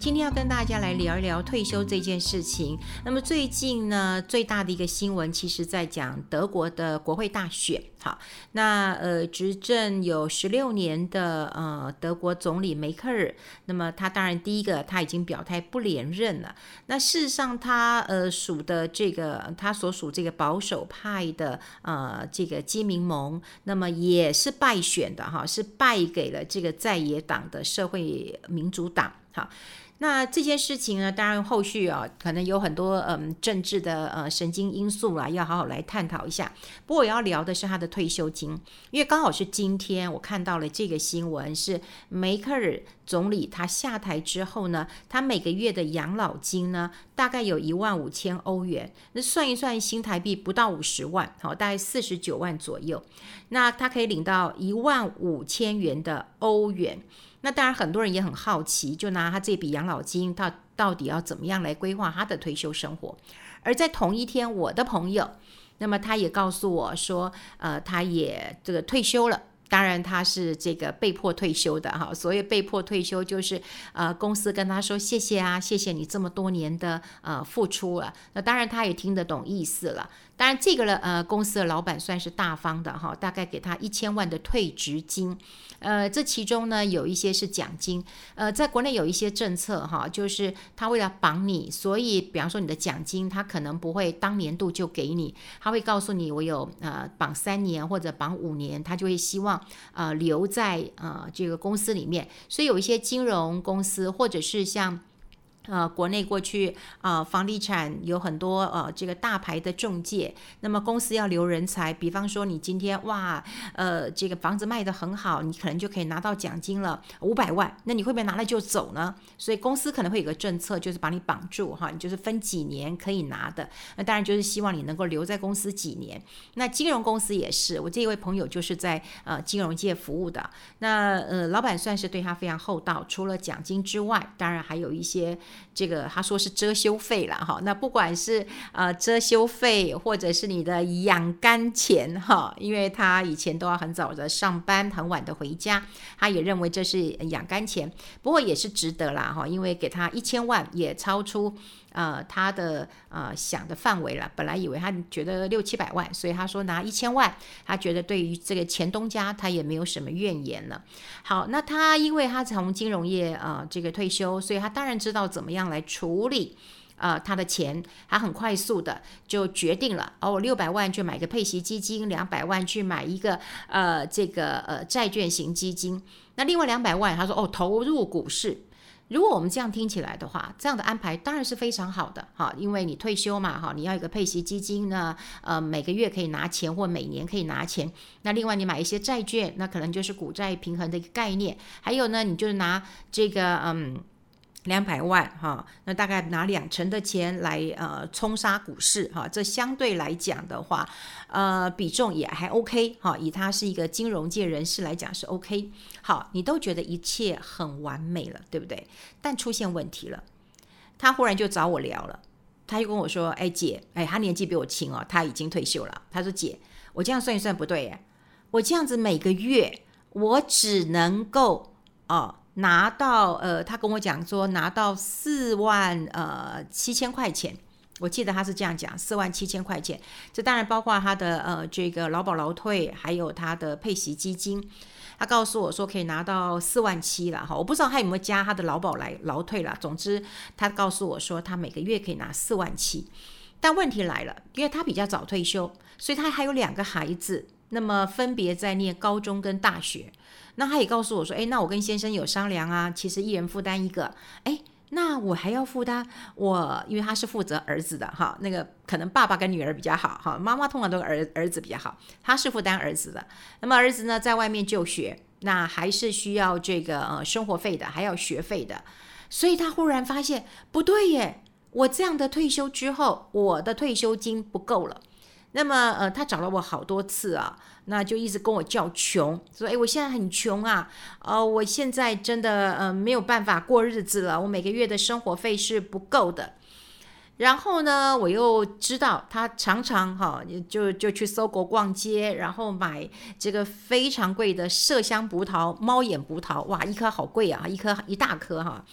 今天要跟大家来聊一聊退休这件事情。那么最近呢，最大的一个新闻，其实在讲德国的国会大选。好，那呃，执政有十六年的呃德国总理梅克尔，那么他当然第一个他已经表态不连任了。那事实上他呃属的这个他所属这个保守派的呃这个基民盟，那么也是败选的哈，是败给了这个在野党的社会民主党。好。那这件事情呢，当然后续啊，可能有很多嗯政治的呃神经因素啦，要好好来探讨一下。不过我要聊的是他的退休金，因为刚好是今天我看到了这个新闻，是梅克尔总理他下台之后呢，他每个月的养老金呢，大概有一万五千欧元，那算一算新台币不到五十万，好，大概四十九万左右。那他可以领到一万五千元的欧元。那当然，很多人也很好奇，就拿他这笔养老金，他到底要怎么样来规划他的退休生活？而在同一天，我的朋友，那么他也告诉我说，呃，他也这个退休了。当然，他是这个被迫退休的哈。所以被迫退休，就是呃，公司跟他说谢谢啊，谢谢你这么多年的呃付出了。那当然，他也听得懂意思了。当然，这个了呃，公司的老板算是大方的哈，大概给他一千万的退职金。呃，这其中呢有一些是奖金。呃，在国内有一些政策哈，就是他为了绑你，所以比方说你的奖金，他可能不会当年度就给你，他会告诉你我有呃绑三年或者绑五年，他就会希望呃留在呃这个公司里面。所以有一些金融公司或者是像。呃，国内过去啊、房地产有很多呃，这个大牌的中介，那么公司要留人才，比方说你今天哇，呃，这个房子卖得很好，你可能就可以拿到奖金了五百万，那你会不会拿了就走呢？所以公司可能会有个政策，就是把你绑住哈，你就是分几年可以拿的，那当然就是希望你能够留在公司几年。那金融公司也是，我这一位朋友就是在呃金融界服务的，那呃老板算是对他非常厚道，除了奖金之外，当然还有一些。这个他说是遮羞费了哈，那不管是呃遮羞费，或者是你的养肝钱哈，因为他以前都要很早的上班，很晚的回家，他也认为这是养肝钱，不过也是值得啦哈，因为给他一千万也超出。呃，他的呃想的范围了，本来以为他觉得六七百万，所以他说拿一千万，他觉得对于这个前东家他也没有什么怨言了。好，那他因为他从金融业呃这个退休，所以他当然知道怎么样来处理呃他的钱，他很快速的就决定了哦，六百万去买个配息基金，两百万去买一个呃这个呃债券型基金，那另外两百万他说哦投入股市。如果我们这样听起来的话，这样的安排当然是非常好的哈，因为你退休嘛哈，你要有个配息基金呢，呃，每个月可以拿钱或每年可以拿钱。那另外你买一些债券，那可能就是股债平衡的一个概念。还有呢，你就是拿这个嗯。两百万哈，那大概拿两成的钱来呃冲杀股市哈，这相对来讲的话，呃比重也还 OK 哈，以他是一个金融界人士来讲是 OK。好，你都觉得一切很完美了，对不对？但出现问题了，他忽然就找我聊了，他就跟我说：“哎姐，哎他年纪比我轻哦，他已经退休了。”他说：“姐，我这样算一算不对耶，我这样子每个月我只能够哦。”拿到呃，他跟我讲说拿到四万呃七千块钱，我记得他是这样讲，四万七千块钱，这当然包括他的呃这个劳保劳退，还有他的配息基金。他告诉我说可以拿到四万七了哈，我不知道他有没有加他的劳保来劳退了。总之他告诉我说他每个月可以拿四万七，但问题来了，因为他比较早退休，所以他还有两个孩子，那么分别在念高中跟大学。那他也告诉我说：“哎，那我跟先生有商量啊，其实一人负担一个。哎，那我还要负担我，因为他是负责儿子的哈，那个可能爸爸跟女儿比较好哈，妈妈通常都儿儿子比较好，他是负担儿子的。那么儿子呢，在外面就学，那还是需要这个呃生活费的，还要学费的。所以他忽然发现不对耶，我这样的退休之后，我的退休金不够了。”那么，呃，他找了我好多次啊，那就一直跟我叫穷，说，哎，我现在很穷啊，呃，我现在真的呃没有办法过日子了，我每个月的生活费是不够的。然后呢，我又知道他常常哈，就就去搜狗逛街，然后买这个非常贵的麝香葡萄、猫眼葡萄，哇，一颗好贵啊，一颗一大颗哈。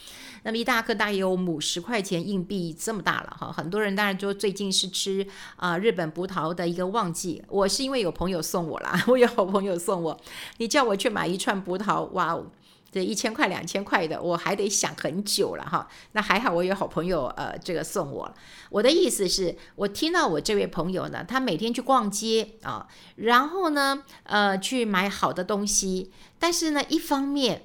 那么一大颗大约有五十块钱硬币这么大了哈。很多人当然就最近是吃啊、日本葡萄的一个旺季，我是因为有朋友送我啦，我有好朋友送我，你叫我去买一串葡萄，哇。这一千块、两千块的，我还得想很久了哈。那还好，我有好朋友，呃，这个送我。我的意思是，我听到我这位朋友呢，他每天去逛街啊，然后呢，呃，去买好的东西。但是呢，一方面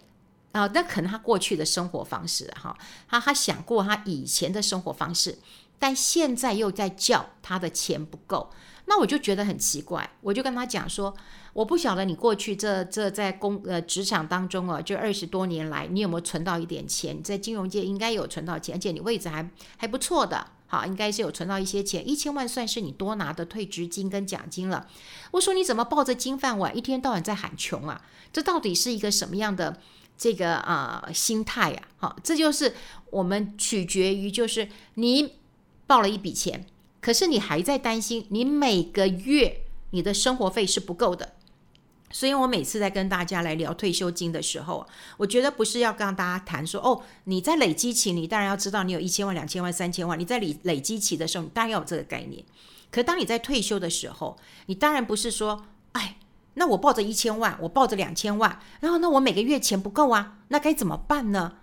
啊，那可能他过去的生活方式哈，他他想过他以前的生活方式，但现在又在叫他的钱不够。那我就觉得很奇怪，我就跟他讲说，我不晓得你过去这这在工呃职场当中啊，就二十多年来，你有没有存到一点钱？你在金融界应该有存到钱，而且你位置还还不错的，好，应该是有存到一些钱，一千万算是你多拿的退职金跟奖金了。我说你怎么抱着金饭碗，一天到晚在喊穷啊？这到底是一个什么样的这个啊、心态啊？好，这就是我们取决于，就是你报了一笔钱。可是你还在担心，你每个月你的生活费是不够的，所以我每次在跟大家来聊退休金的时候，我觉得不是要跟大家谈说哦，你在累积期，你当然要知道你有一千万、两千万、三千万，你在累累积期的时候，你当然要有这个概念。可当你在退休的时候，你当然不是说，哎，那我抱着一千万，我抱着两千万，然后那我每个月钱不够啊，那该怎么办呢？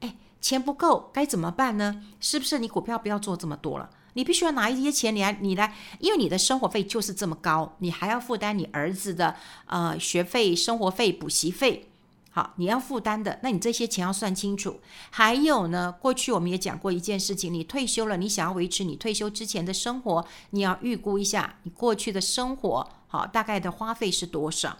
哎，钱不够该怎么办呢？是不是你股票不要做这么多了？你必须要拿一些钱，你来，你来，因为你的生活费就是这么高，你还要负担你儿子的呃学费、生活费、补习费，好，你要负担的，那你这些钱要算清楚。还有呢，过去我们也讲过一件事情，你退休了，你想要维持你退休之前的生活，你要预估一下你过去的生活，好，大概的花费是多少。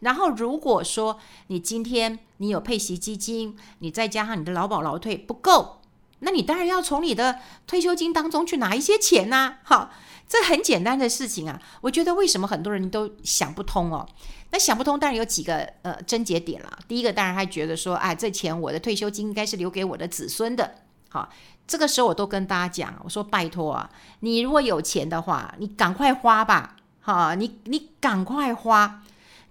然后如果说你今天你有配息基金，你再加上你的劳保劳退不够。那你当然要从你的退休金当中去拿一些钱呐、啊，好，这很简单的事情啊。我觉得为什么很多人都想不通哦？那想不通当然有几个呃症结点了。第一个当然还觉得说，哎，这钱我的退休金应该是留给我的子孙的。好，这个时候我都跟大家讲，我说拜托啊，你如果有钱的话，你赶快花吧，好，你你赶快花，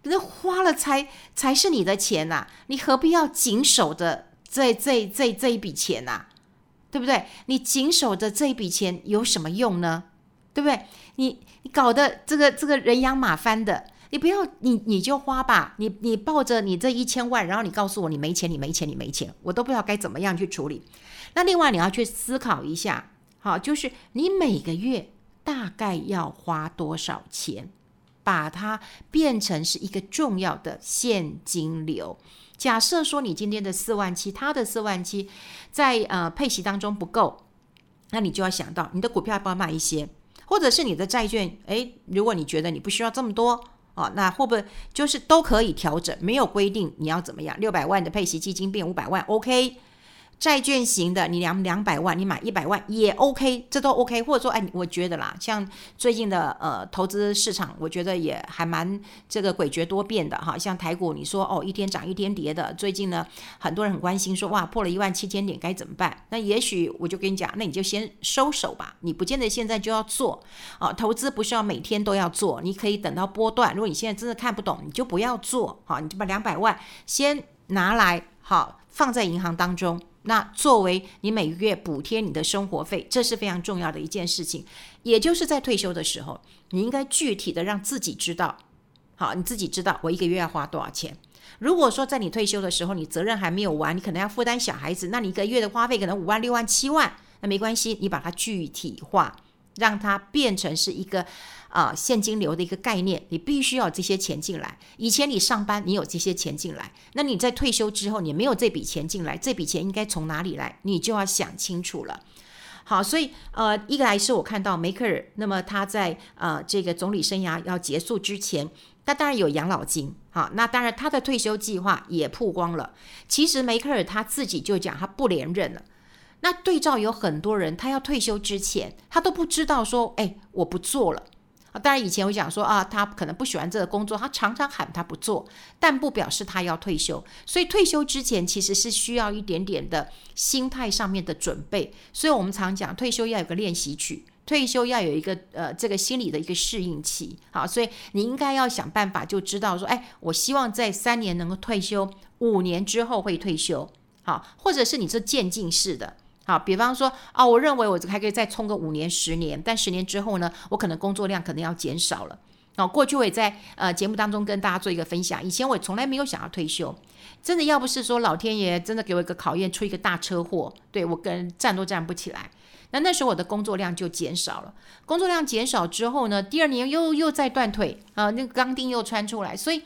那花了才才是你的钱呐、你何必要紧守着这这这这一笔钱呐、对不对？你紧守着这一笔钱有什么用呢？对不对？你你搞得这个这个人仰马翻的，你不要你你就花吧。你你抱着你这一千万，然后你告诉我你没钱，你没钱，你没钱，我都不知道该怎么样去处理。那另外你要去思考一下，好，就是你每个月大概要花多少钱，把它变成是一个重要的现金流。假设说你今天的四万七，他的四万七，在呃配息当中不够，那你就要想到你的股票要不要卖一些，或者是你的债券，诶，如果你觉得你不需要这么多哦，那会不会就是都可以调整，没有规定你要怎么样，六百万的配息基金变五百万，OK。债券型的，你两两百万，你买一百万也 OK，这都 OK。或者说，哎，我觉得啦，像最近的呃投资市场，我觉得也还蛮这个诡谲多变的哈。像台股，你说哦一天涨一天跌的，最近呢很多人很关心说哇破了一万七千点该怎么办？那也许我就跟你讲，那你就先收手吧，你不见得现在就要做啊。投资不是要每天都要做，你可以等到波段。如果你现在真的看不懂，你就不要做好，你就把两百万先拿来好放在银行当中。那作为你每个月补贴你的生活费，这是非常重要的一件事情。也就是在退休的时候，你应该具体的让自己知道，好，你自己知道我一个月要花多少钱。如果说在你退休的时候，你责任还没有完，你可能要负担小孩子，那你一个月的花费可能五万、六万、七万，那没关系，你把它具体化，让它变成是一个。啊，现金流的一个概念，你必须要这些钱进来。以前你上班，你有这些钱进来，那你在退休之后，你没有这笔钱进来，这笔钱应该从哪里来？你就要想清楚了。好，所以呃，一个来是我看到梅克尔，那么他在呃这个总理生涯要结束之前，他当然有养老金，好，那当然他的退休计划也曝光了。其实梅克尔他自己就讲他不连任了。那对照有很多人，他要退休之前，他都不知道说，哎，我不做了。啊，当然以前我讲说啊，他可能不喜欢这个工作，他常常喊他不做，但不表示他要退休。所以退休之前其实是需要一点点的心态上面的准备。所以我们常讲退休要有个练习曲，退休要有一个呃这个心理的一个适应期。好，所以你应该要想办法就知道说，哎，我希望在三年能够退休，五年之后会退休。好，或者是你是渐进式的。好，比方说啊，我认为我还可以再冲个五年、十年，但十年之后呢，我可能工作量可能要减少了。哦，过去我也在呃节目当中跟大家做一个分享，以前我从来没有想要退休，真的要不是说老天爷真的给我一个考验，出一个大车祸，对，我跟站都站不起来，那那时候我的工作量就减少了。工作量减少之后呢，第二年又又再断腿啊，那个钢钉又穿出来，所以。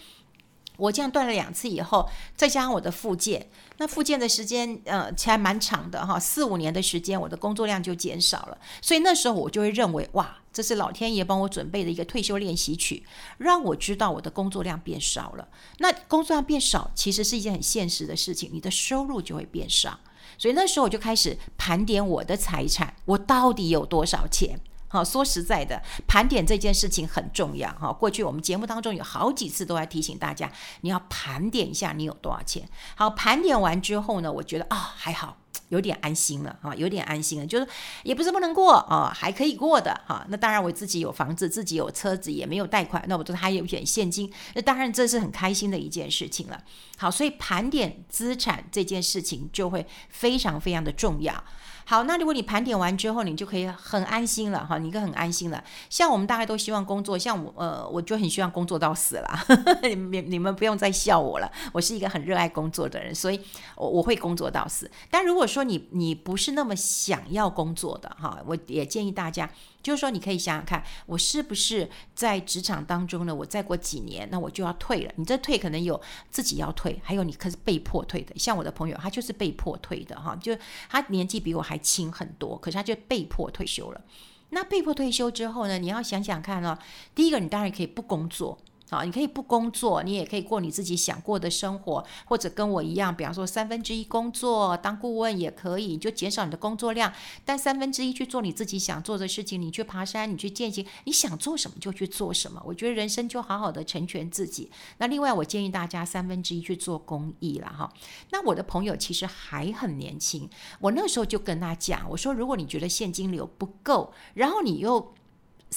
我这样断了两次以后，再加上我的复健，那复健的时间呃其实还蛮长的哈，四五年的时间，我的工作量就减少了。所以那时候我就会认为，哇，这是老天爷帮我准备的一个退休练习曲，让我知道我的工作量变少了。那工作量变少，其实是一件很现实的事情，你的收入就会变少。所以那时候我就开始盘点我的财产，我到底有多少钱。好，说实在的，盘点这件事情很重要哈。过去我们节目当中有好几次都在提醒大家，你要盘点一下你有多少钱。好，盘点完之后呢，我觉得啊、哦、还好，有点安心了啊，有点安心了，就是也不是不能过啊，还可以过的哈。那当然我自己有房子，自己有车子，也没有贷款，那我都还有一点现金，那当然这是很开心的一件事情了。好，所以盘点资产这件事情就会非常非常的重要。好，那如果你盘点完之后，你就可以很安心了哈，你个很安心了。像我们大概都希望工作，像我呃，我就很希望工作到死了。你你你们不用再笑我了，我是一个很热爱工作的人，所以我我会工作到死。但如果说你你不是那么想要工作的哈，我也建议大家。就是说，你可以想想看，我是不是在职场当中呢？我再过几年，那我就要退了。你这退可能有自己要退，还有你可是被迫退的。像我的朋友，他就是被迫退的哈，就他年纪比我还轻很多，可是他就被迫退休了。那被迫退休之后呢？你要想想看哦，第一个，你当然可以不工作。好，你可以不工作，你也可以过你自己想过的生活，或者跟我一样，比方说三分之一工作当顾问也可以，你就减少你的工作量，但三分之一去做你自己想做的事情，你去爬山，你去践行，你想做什么就去做什么。我觉得人生就好好的成全自己。那另外，我建议大家三分之一去做公益了哈。那我的朋友其实还很年轻，我那时候就跟他讲，我说如果你觉得现金流不够，然后你又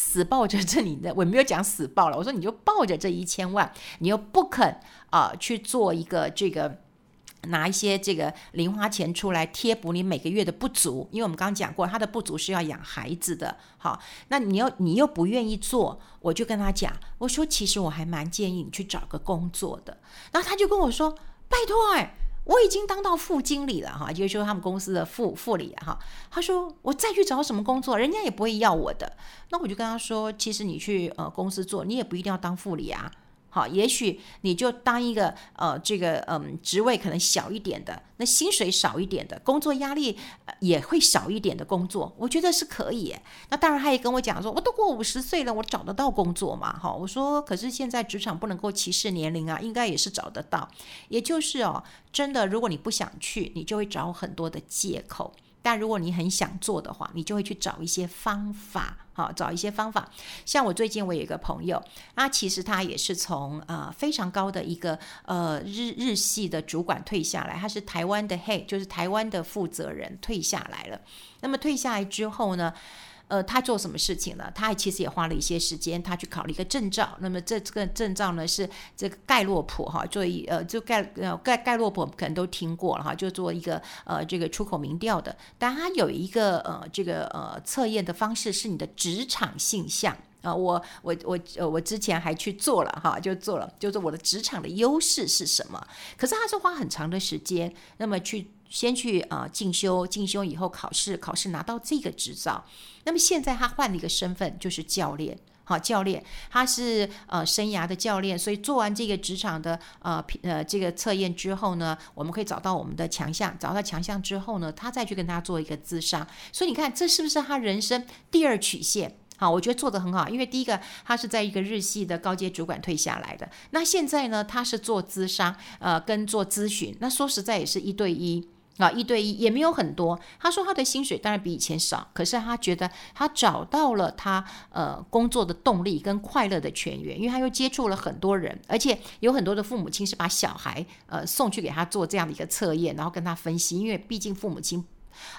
死抱着这里的，我没有讲死抱了。我说你就抱着这一千万，你又不肯啊、去做一个这个拿一些这个零花钱出来贴补你每个月的不足，因为我们刚刚讲过，他的不足是要养孩子的。好，那你又你又不愿意做，我就跟他讲，我说其实我还蛮建议你去找个工作的。然后他就跟我说，拜托哎。我已经当到副经理了哈，就是说他们公司的副副理哈。他说我再去找什么工作，人家也不会要我的。那我就跟他说，其实你去呃公司做，你也不一定要当副理啊。好，也许你就当一个呃，这个嗯，职位可能小一点的，那薪水少一点的，工作压力也会少一点的工作，我觉得是可以。那当然，他也跟我讲说，我都过五十岁了，我找得到工作嘛？哈，我说，可是现在职场不能够歧视年龄啊，应该也是找得到。也就是哦，真的，如果你不想去，你就会找很多的借口。但如果你很想做的话，你就会去找一些方法，好，找一些方法。像我最近我有一个朋友，那其实他也是从呃非常高的一个呃日日系的主管退下来，他是台湾的 h 就是台湾的负责人退下来了。那么退下来之后呢？呃，他做什么事情呢？他其实也花了一些时间，他去考了一个证照。那么这这个证照呢，是这个盖洛普哈，做一呃，就盖呃盖盖洛普可能都听过了哈，就做一个呃这个出口民调的。但他有一个呃这个呃测验的方式是你的职场性向啊、我我我呃我之前还去做了哈，就做了，就是我的职场的优势是什么？可是他是花很长的时间，那么去。先去啊、呃、进修，进修以后考试，考试拿到这个执照。那么现在他换了一个身份，就是教练。好，教练，他是呃生涯的教练，所以做完这个职场的呃呃这个测验之后呢，我们可以找到我们的强项，找到强项之后呢，他再去跟他做一个咨商。所以你看，这是不是他人生第二曲线？好，我觉得做得很好，因为第一个他是在一个日系的高阶主管退下来的，那现在呢，他是做咨商，呃，跟做咨询，那说实在也是一对一。啊，一对一也没有很多。他说他的薪水当然比以前少，可是他觉得他找到了他呃工作的动力跟快乐的泉源，因为他又接触了很多人，而且有很多的父母亲是把小孩呃送去给他做这样的一个测验，然后跟他分析，因为毕竟父母亲。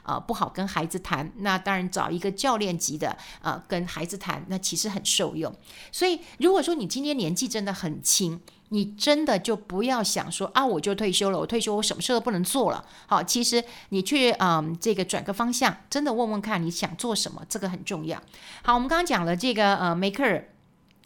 呃，不好跟孩子谈，那当然找一个教练级的，呃，跟孩子谈，那其实很受用。所以，如果说你今天年纪真的很轻，你真的就不要想说啊，我就退休了，我退休我什么事都不能做了。好，其实你去嗯，这个转个方向，真的问问看你想做什么，这个很重要。好，我们刚刚讲了这个呃，梅克尔。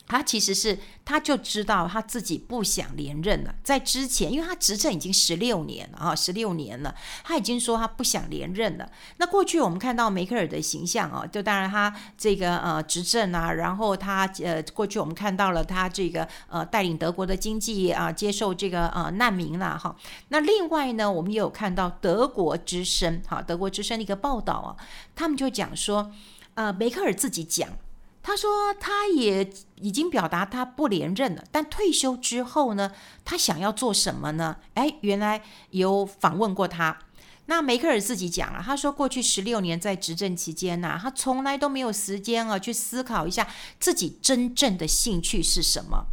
他其实是，他就知道他自己不想连任了。在之前，因为他执政已经十六年了啊，十六年了，他已经说他不想连任了。那过去我们看到梅克尔的形象啊，就当然他这个呃执政啊，然后他呃过去我们看到了他这个呃带领德国的经济啊，接受这个呃难民了哈。那另外呢，我们也有看到德国之声哈，德国之声的一个报道啊，他们就讲说，呃梅克尔自己讲。他说，他也已经表达他不连任了，但退休之后呢，他想要做什么呢？哎，原来有访问过他。那梅克尔自己讲了，他说过去十六年在执政期间呐，他从来都没有时间啊去思考一下自己真正的兴趣是什么。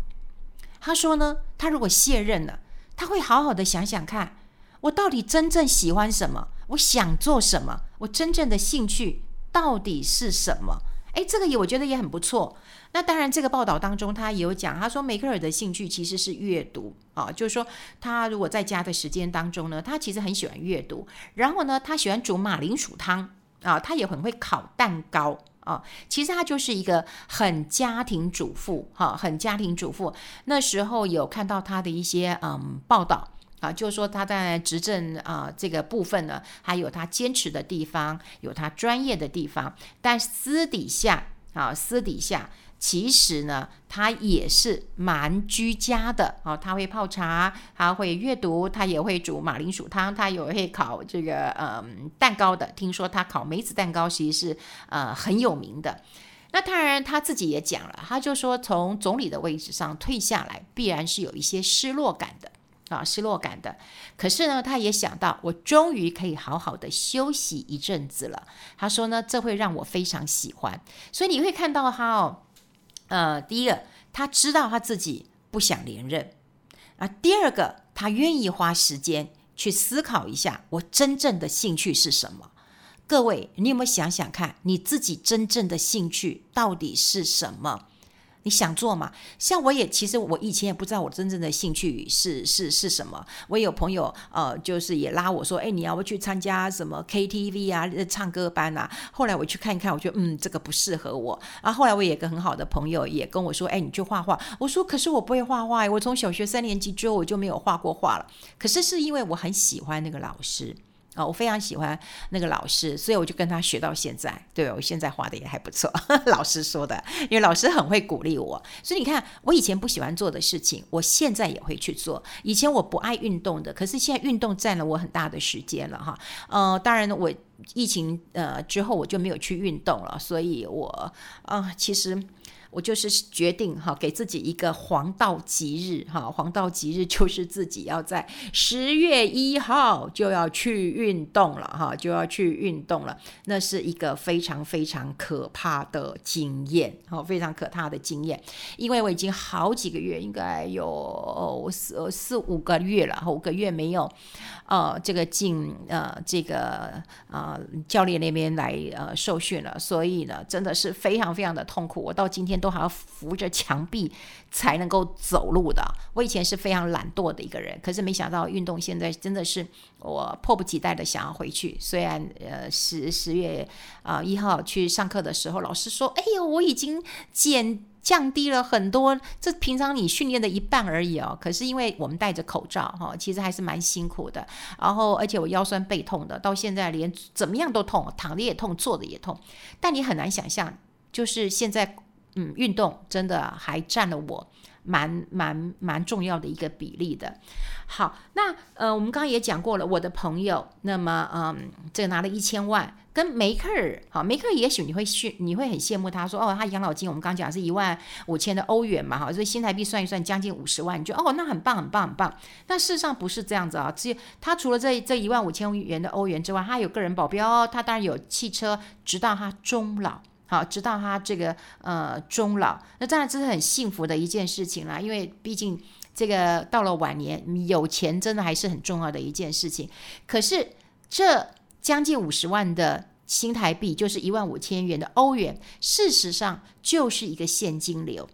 他说呢，他如果卸任了，他会好好的想想看，我到底真正喜欢什么，我想做什么，我真正的兴趣到底是什么。哎，这个也我觉得也很不错。那当然，这个报道当中他也有讲，他说梅克尔的兴趣其实是阅读啊，就是说他如果在家的时间当中呢，他其实很喜欢阅读。然后呢，他喜欢煮马铃薯汤啊，他也很会烤蛋糕啊。其实他就是一个很家庭主妇哈，很家庭主妇。那时候有看到他的一些嗯报道。啊，就是说他在执政啊这个部分呢，还有他坚持的地方，有他专业的地方，但私底下啊，私底下其实呢，他也是蛮居家的啊。他会泡茶，他会阅读，他也会煮马铃薯汤，他也会烤这个嗯蛋糕的。听说他烤梅子蛋糕其实是呃很有名的。那当然他自己也讲了，他就说从总理的位置上退下来，必然是有一些失落感的。啊，失落感的。可是呢，他也想到，我终于可以好好的休息一阵子了。他说呢，这会让我非常喜欢。所以你会看到他哦，呃，第一个，他知道他自己不想连任啊。第二个，他愿意花时间去思考一下，我真正的兴趣是什么。各位，你有没有想想看，你自己真正的兴趣到底是什么？你想做嘛？像我也，其实我以前也不知道我真正的兴趣是是是什么。我有朋友，呃，就是也拉我说，哎，你要不去参加什么 KTV 啊，唱歌班啊？后来我去看一看，我觉得，嗯，这个不适合我。然后后来我也有个很好的朋友也跟我说，哎，你去画画。我说，可是我不会画画，我从小学三年级之后我就没有画过画了。可是是因为我很喜欢那个老师。啊，我非常喜欢那个老师，所以我就跟他学到现在。对，我现在画的也还不错，老师说的，因为老师很会鼓励我。所以你看，我以前不喜欢做的事情，我现在也会去做。以前我不爱运动的，可是现在运动占了我很大的时间了哈。呃，当然我疫情呃之后我就没有去运动了，所以我啊、其实。我就是决定哈，给自己一个黄道吉日哈，黄道吉日就是自己要在十月一号就要去运动了哈，就要去运动了。那是一个非常非常可怕的经验，好，非常可怕的经验。因为我已经好几个月，应该有四四五个月了，五个月没有呃这个进呃这个呃教练那边来呃受训了，所以呢，真的是非常非常的痛苦。我到今天。都还要扶着墙壁才能够走路的。我以前是非常懒惰的一个人，可是没想到运动现在真的是我迫不及待的想要回去。虽然呃十十月啊一号去上课的时候，老师说：“哎呦，我已经减降低了很多，这平常你训练的一半而已哦。”可是因为我们戴着口罩哈，其实还是蛮辛苦的。然后而且我腰酸背痛的，到现在连怎么样都痛，躺着也痛，坐着也痛。但你很难想象，就是现在。嗯，运动真的还占了我蛮蛮蛮重要的一个比例的。好，那呃，我们刚刚也讲过了，我的朋友，那么嗯，这个拿了一千万，跟梅克尔，好，梅克尔也许你会羡，你会很羡慕他说，哦，他养老金我们刚刚讲是一万五千的欧元嘛，哈，所以新台币算一算，将近五十万，你就哦，那很棒，很棒，很棒。但事实上不是这样子啊，只有他除了这这一万五千元的欧元之外，他有个人保镖，他当然有汽车，直到他终老。好，直到他这个呃终老，那当然这是很幸福的一件事情啦。因为毕竟这个到了晚年，有钱真的还是很重要的一件事情。可是这将近五十万的新台币，就是一万五千元的欧元，事实上就是一个现金流。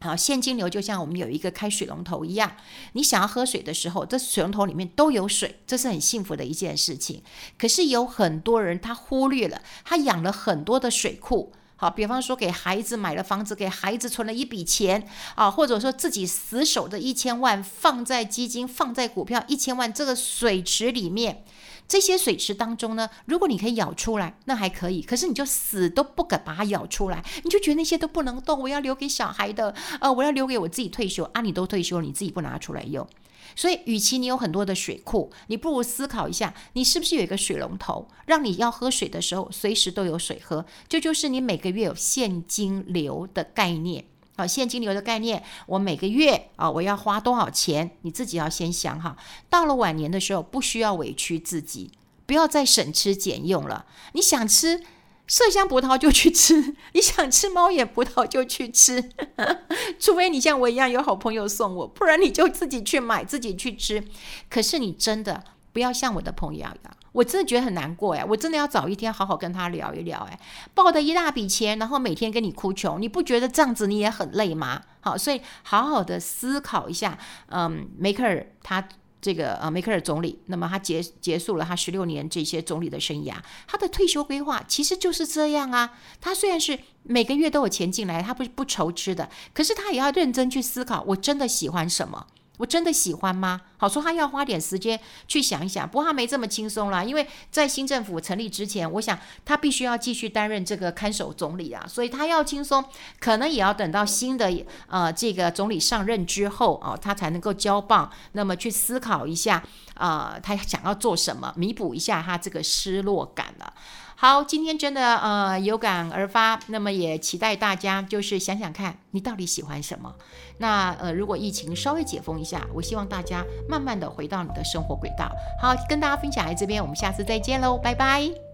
好，现金流就像我们有一个开水龙头一样，你想要喝水的时候，这水龙头里面都有水，这是很幸福的一件事情。可是有很多人他忽略了，他养了很多的水库。好，比方说给孩子买了房子，给孩子存了一笔钱啊，或者说自己死守的一千万放在基金、放在股票一千万这个水池里面。这些水池当中呢，如果你可以舀出来，那还可以。可是你就死都不敢把它舀出来，你就觉得那些都不能动，我要留给小孩的，呃，我要留给我自己退休啊。你都退休了，你自己不拿出来用。所以，与其你有很多的水库，你不如思考一下，你是不是有一个水龙头，让你要喝水的时候随时都有水喝。这就是你每个月有现金流的概念。好，现金流的概念，我每个月啊，我要花多少钱？你自己要先想好。到了晚年的时候，不需要委屈自己，不要再省吃俭用了。你想吃麝香葡萄就去吃，你想吃猫眼葡萄就去吃，除非你像我一样有好朋友送我，不然你就自己去买，自己去吃。可是你真的不要像我的朋友一样。我真的觉得很难过哎，我真的要找一天好好跟他聊一聊哎，抱的一大笔钱，然后每天跟你哭穷，你不觉得这样子你也很累吗？好，所以好好的思考一下，嗯，梅克尔他这个呃梅克尔总理，那么他结结束了他十六年这些总理的生涯，他的退休规划其实就是这样啊。他虽然是每个月都有钱进来，他不不愁吃的，可是他也要认真去思考，我真的喜欢什么。我真的喜欢吗？好说，他要花点时间去想一想。不过他没这么轻松啦，因为在新政府成立之前，我想他必须要继续担任这个看守总理啊，所以他要轻松，可能也要等到新的呃这个总理上任之后哦，他才能够交棒，那么去思考一下啊，他想要做什么，弥补一下他这个失落感了。好，今天真的呃有感而发，那么也期待大家就是想想看你到底喜欢什么。那呃如果疫情稍微解封一下，我希望大家慢慢的回到你的生活轨道。好，跟大家分享在这边，我们下次再见喽，拜拜。